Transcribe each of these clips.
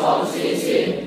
同心协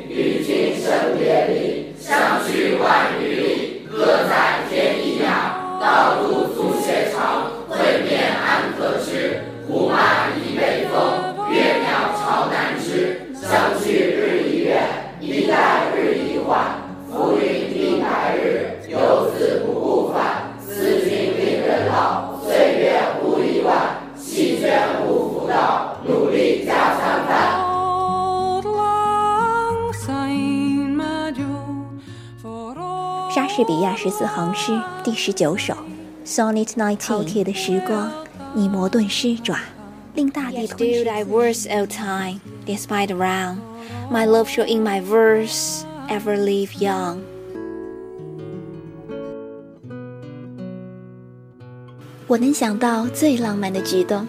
莎士比亚十四行诗第十九首，Sonnet Nineteen。饕餮的时光，你磨钝狮爪，令大地吞噬。thy worst old time, despite around, my love shall in my verse ever live young。我能想到最浪漫的举动，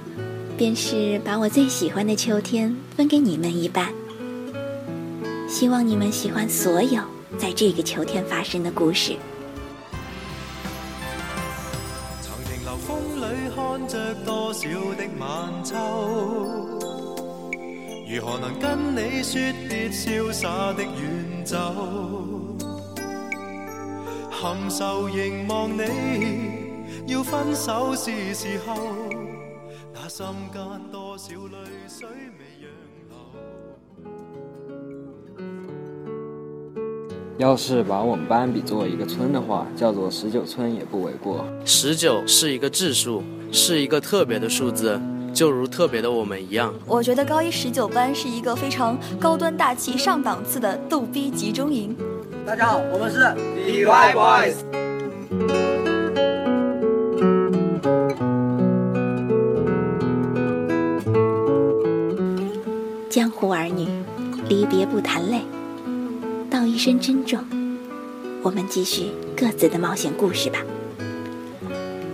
便是把我最喜欢的秋天分给你们一半。希望你们喜欢所有在这个秋天发生的故事。曾停留风里看着多少的晚秋，如何能跟你说别潇洒的远走？含愁凝望你，要分手是时候，那心间多少泪水未让要是把我们班比作一个村的话，叫做十九村也不为过。十九是一个质数，是一个特别的数字，就如特别的我们一样。我觉得高一十九班是一个非常高端大气上档次的逗逼集中营。大家好，我们是 DY Boys。江湖儿女，离别不谈泪，道一声珍重。我们继续各自的冒险故事吧。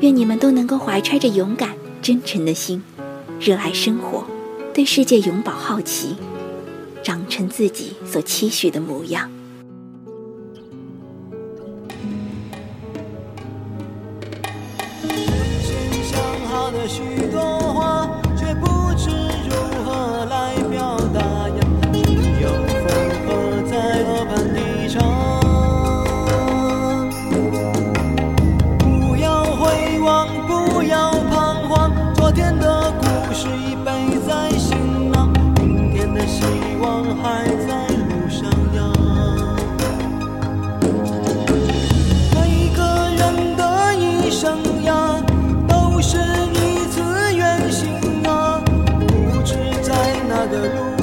愿你们都能够怀揣着勇敢、真诚的心，热爱生活，对世界永葆好奇，长成自己所期许的模样。还在路上呀。每个人的一生呀，都是一次远行啊，不知在哪个路